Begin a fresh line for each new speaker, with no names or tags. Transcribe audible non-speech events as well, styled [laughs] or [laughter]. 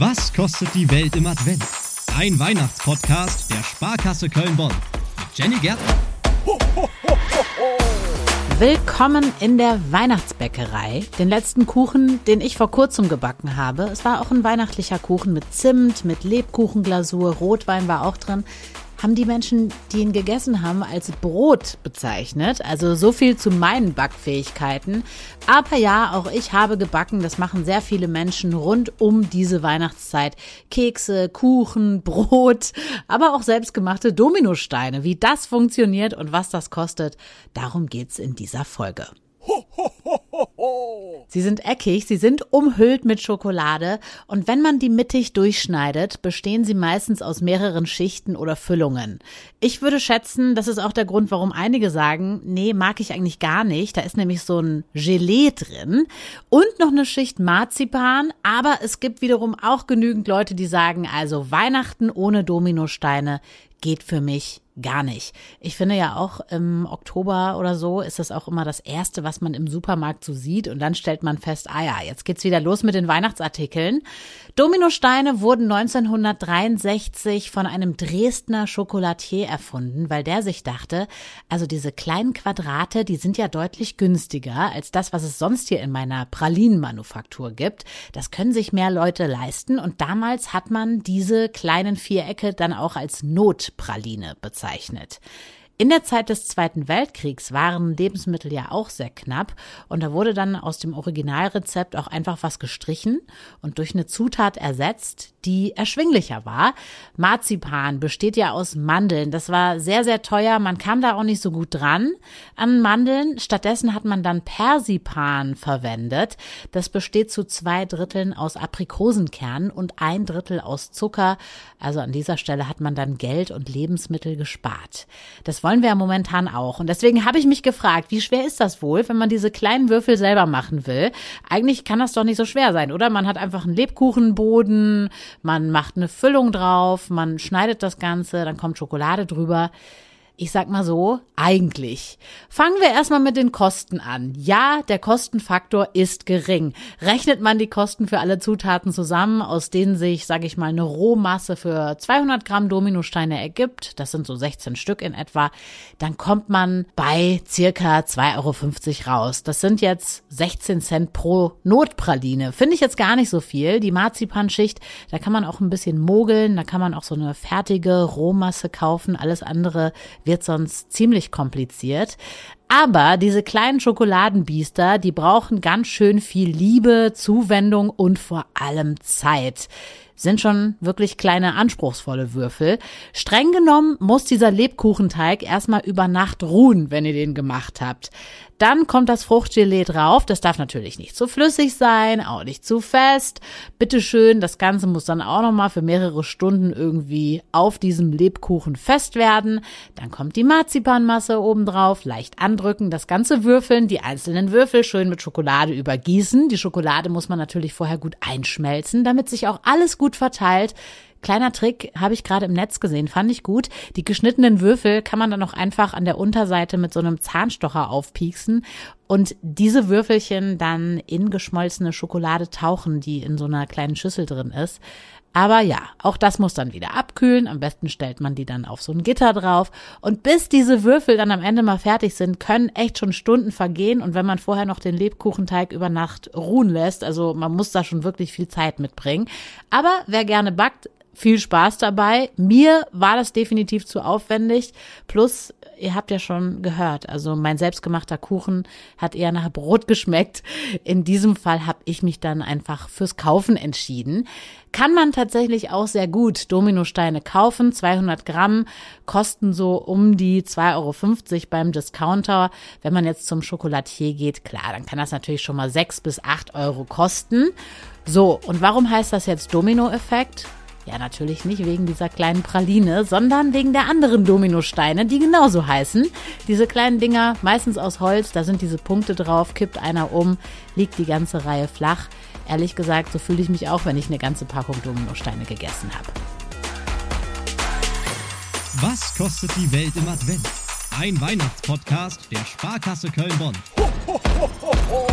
Was kostet die Welt im Advent? Ein Weihnachtspodcast der Sparkasse Köln-Bonn mit Jenny Gärtner.
Willkommen in der Weihnachtsbäckerei. Den letzten Kuchen, den ich vor kurzem gebacken habe. Es war auch ein weihnachtlicher Kuchen mit Zimt, mit Lebkuchenglasur, Rotwein war auch drin haben die Menschen, die ihn gegessen haben, als Brot bezeichnet. Also so viel zu meinen Backfähigkeiten. Aber ja, auch ich habe gebacken. Das machen sehr viele Menschen rund um diese Weihnachtszeit. Kekse, Kuchen, [laughs] Brot, aber auch selbstgemachte Dominosteine. Wie das funktioniert und was das kostet, darum geht's in dieser Folge. Sie sind eckig, sie sind umhüllt mit Schokolade und wenn man die mittig durchschneidet, bestehen sie meistens aus mehreren Schichten oder Füllungen. Ich würde schätzen, das ist auch der Grund, warum einige sagen, nee, mag ich eigentlich gar nicht. Da ist nämlich so ein Gelee drin und noch eine Schicht Marzipan, aber es gibt wiederum auch genügend Leute, die sagen, also Weihnachten ohne Dominosteine geht für mich gar nicht. Ich finde ja auch im Oktober oder so ist das auch immer das erste, was man im Supermarkt so sieht und dann stellt man fest, ah ja, jetzt geht's wieder los mit den Weihnachtsartikeln. Dominosteine wurden 1963 von einem Dresdner Schokolatier erfunden, weil der sich dachte, also diese kleinen Quadrate, die sind ja deutlich günstiger als das, was es sonst hier in meiner Pralinenmanufaktur gibt. Das können sich mehr Leute leisten und damals hat man diese kleinen Vierecke dann auch als Notpraline bezeichnet. In der Zeit des Zweiten Weltkriegs waren Lebensmittel ja auch sehr knapp und da wurde dann aus dem Originalrezept auch einfach was gestrichen und durch eine Zutat ersetzt, die erschwinglicher war. Marzipan besteht ja aus Mandeln. Das war sehr, sehr teuer. Man kam da auch nicht so gut dran an Mandeln. Stattdessen hat man dann Persipan verwendet. Das besteht zu zwei Dritteln aus Aprikosenkernen und ein Drittel aus Zucker. Also an dieser Stelle hat man dann Geld und Lebensmittel gespart. Das wollen wir ja momentan auch. Und deswegen habe ich mich gefragt, wie schwer ist das wohl, wenn man diese kleinen Würfel selber machen will? Eigentlich kann das doch nicht so schwer sein, oder? Man hat einfach einen Lebkuchenboden, man macht eine Füllung drauf, man schneidet das Ganze, dann kommt Schokolade drüber. Ich sag mal so, eigentlich. Fangen wir erstmal mit den Kosten an. Ja, der Kostenfaktor ist gering. Rechnet man die Kosten für alle Zutaten zusammen, aus denen sich, sage ich mal, eine Rohmasse für 200 Gramm Dominosteine ergibt, das sind so 16 Stück in etwa, dann kommt man bei circa 2,50 Euro raus. Das sind jetzt 16 Cent pro Notpraline. Finde ich jetzt gar nicht so viel. Die Marzipanschicht, da kann man auch ein bisschen mogeln, da kann man auch so eine fertige Rohmasse kaufen. Alles andere wird sonst ziemlich kompliziert. Aber diese kleinen Schokoladenbiester, die brauchen ganz schön viel Liebe, Zuwendung und vor allem Zeit sind schon wirklich kleine anspruchsvolle Würfel. Streng genommen muss dieser Lebkuchenteig erstmal über Nacht ruhen, wenn ihr den gemacht habt. Dann kommt das Fruchtgelee drauf. Das darf natürlich nicht zu flüssig sein, auch nicht zu fest. Bitteschön, das Ganze muss dann auch nochmal für mehrere Stunden irgendwie auf diesem Lebkuchen fest werden. Dann kommt die Marzipanmasse oben drauf, leicht andrücken, das Ganze würfeln, die einzelnen Würfel schön mit Schokolade übergießen. Die Schokolade muss man natürlich vorher gut einschmelzen, damit sich auch alles gut verteilt. Kleiner Trick habe ich gerade im Netz gesehen, fand ich gut. Die geschnittenen Würfel kann man dann auch einfach an der Unterseite mit so einem Zahnstocher aufpieksen und diese Würfelchen dann in geschmolzene Schokolade tauchen, die in so einer kleinen Schüssel drin ist. Aber ja, auch das muss dann wieder abkühlen. Am besten stellt man die dann auf so ein Gitter drauf. Und bis diese Würfel dann am Ende mal fertig sind, können echt schon Stunden vergehen. Und wenn man vorher noch den Lebkuchenteig über Nacht ruhen lässt, also man muss da schon wirklich viel Zeit mitbringen. Aber wer gerne backt, viel Spaß dabei. Mir war das definitiv zu aufwendig. Plus, ihr habt ja schon gehört, also mein selbstgemachter Kuchen hat eher nach Brot geschmeckt. In diesem Fall habe ich mich dann einfach fürs Kaufen entschieden. Kann man tatsächlich auch sehr gut Dominosteine kaufen. 200 Gramm kosten so um die 2,50 Euro beim Discounter. Wenn man jetzt zum Schokolatier geht, klar, dann kann das natürlich schon mal 6 bis 8 Euro kosten. So, und warum heißt das jetzt Domino-Effekt? Ja, natürlich nicht wegen dieser kleinen Praline, sondern wegen der anderen Dominosteine, die genauso heißen. Diese kleinen Dinger, meistens aus Holz, da sind diese Punkte drauf, kippt einer um, liegt die ganze Reihe flach. Ehrlich gesagt, so fühle ich mich auch, wenn ich eine ganze Packung Dominosteine gegessen habe.
Was kostet die Welt im Advent? Ein Weihnachtspodcast der Sparkasse Köln-Bonn. Ho, ho, ho,